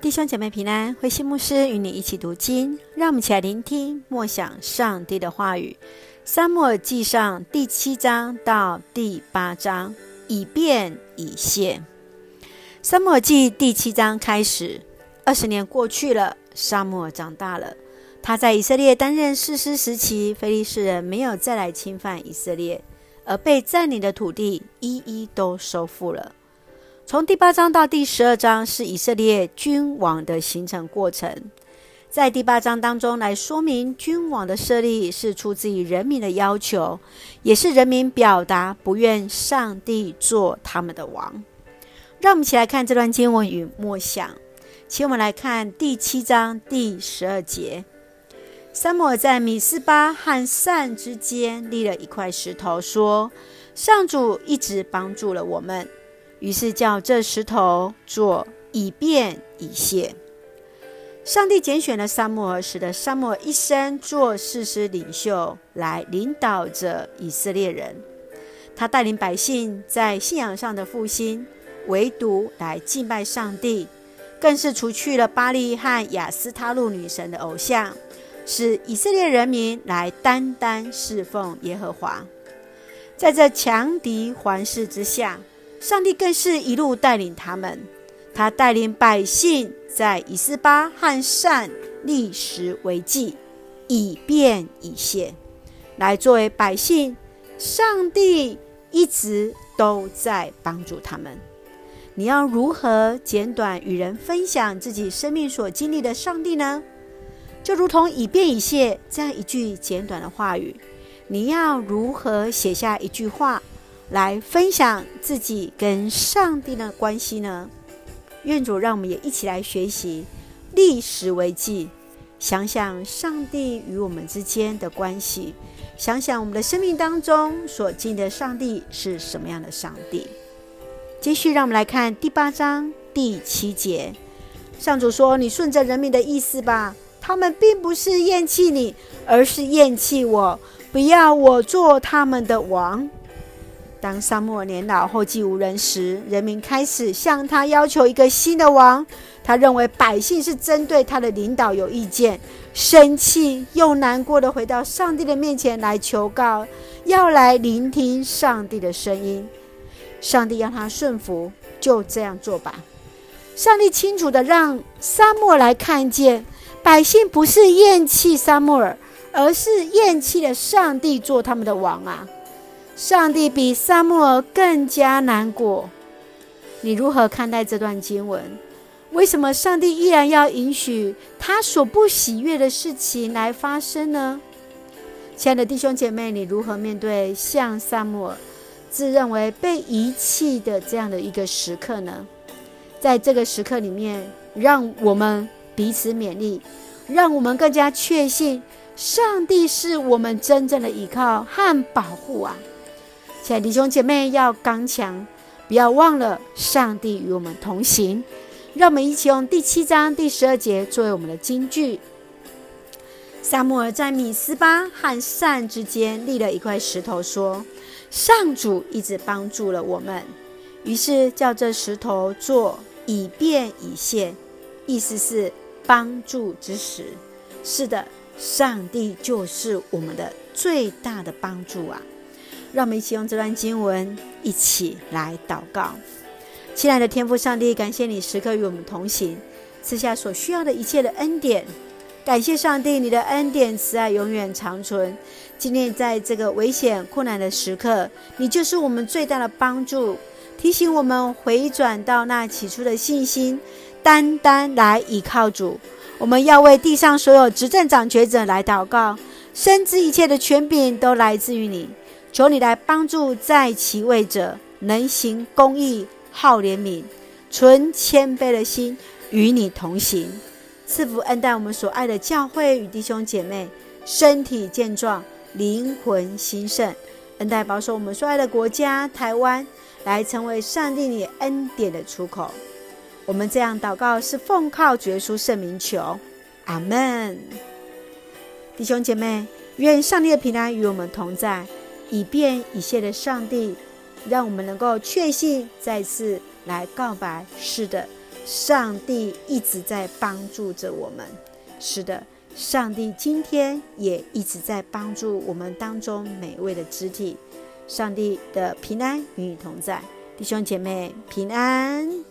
弟兄姐妹平安，慧馨牧师与你一起读经，让我们一起来聆听默想上帝的话语。撒母耳记上第七章到第八章，以便以现。撒母耳记第七章开始，二十年过去了，撒母耳长大了。他在以色列担任士师时期，非利士人没有再来侵犯以色列，而被占领的土地一一都收复了。从第八章到第十二章是以色列君王的形成过程，在第八章当中来说明君王的设立是出自于人民的要求，也是人民表达不愿上帝做他们的王。让我们一起来看这段经文与默想，请我们来看第七章第十二节：撒母耳在米斯巴和善之间立了一块石头，说：“上主一直帮助了我们。”于是叫这石头做以便以谢。上帝拣选了撒母耳，使得撒母耳一生做士师领袖，来领导着以色列人。他带领百姓在信仰上的复兴，唯独来敬拜上帝，更是除去了巴力和亚斯他录女神的偶像，使以色列人民来单单侍奉耶和华。在这强敌环视之下，上帝更是一路带领他们，他带领百姓在以斯巴和善立石为记，以便以谢，来作为百姓。上帝一直都在帮助他们。你要如何简短与人分享自己生命所经历的上帝呢？就如同以便以谢这样一句简短的话语，你要如何写下一句话？来分享自己跟上帝的关系呢？愿主让我们也一起来学习历史为记，想想上帝与我们之间的关系，想想我们的生命当中所敬的上帝是什么样的上帝。继续，让我们来看第八章第七节。上主说：“你顺着人民的意思吧，他们并不是厌弃你，而是厌弃我，不要我做他们的王。”当沙漠年老后继无人时，人民开始向他要求一个新的王。他认为百姓是针对他的领导有意见，生气又难过的回到上帝的面前来求告，要来聆听上帝的声音。上帝让他顺服，就这样做吧。上帝清楚的让沙漠来看见，百姓不是厌弃撒母耳，而是厌弃了上帝做他们的王啊。上帝比撒母耳更加难过。你如何看待这段经文？为什么上帝依然要允许他所不喜悦的事情来发生呢？亲爱的弟兄姐妹，你如何面对像撒母耳自认为被遗弃的这样的一个时刻呢？在这个时刻里面，让我们彼此勉励，让我们更加确信上帝是我们真正的依靠和保护啊！亲爱的弟兄姐妹，要刚强，不要忘了上帝与我们同行。让我们一起用第七章第十二节作为我们的金句。撒母耳在米斯巴和善之间立了一块石头，说：“上主一直帮助了我们。”于是叫这石头做以便以现，意思是帮助之石。是的，上帝就是我们的最大的帮助啊！让我们一起用这段经文一起来祷告，亲爱的天父上帝，感谢你时刻与我们同行，赐下所需要的一切的恩典。感谢上帝，你的恩典慈爱永远长存。今天在这个危险困难的时刻，你就是我们最大的帮助，提醒我们回转到那起初的信心，单单来倚靠主。我们要为地上所有执政掌权者来祷告，深知一切的权柄都来自于你。求你来帮助在其位者，能行公义、好怜悯、存谦卑的心，与你同行。赐福恩待我们所爱的教会与弟兄姐妹，身体健壮，灵魂兴盛。恩待保守我们所爱的国家台湾，来成为上帝你恩典的出口。我们这样祷告，是奉靠主耶稣圣名求，阿门。弟兄姐妹，愿上帝的平安与我们同在。以便以谢的上帝，让我们能够确信，再次来告白。是的，上帝一直在帮助着我们。是的，上帝今天也一直在帮助我们当中每位的肢体。上帝的平安与你同在，弟兄姐妹平安。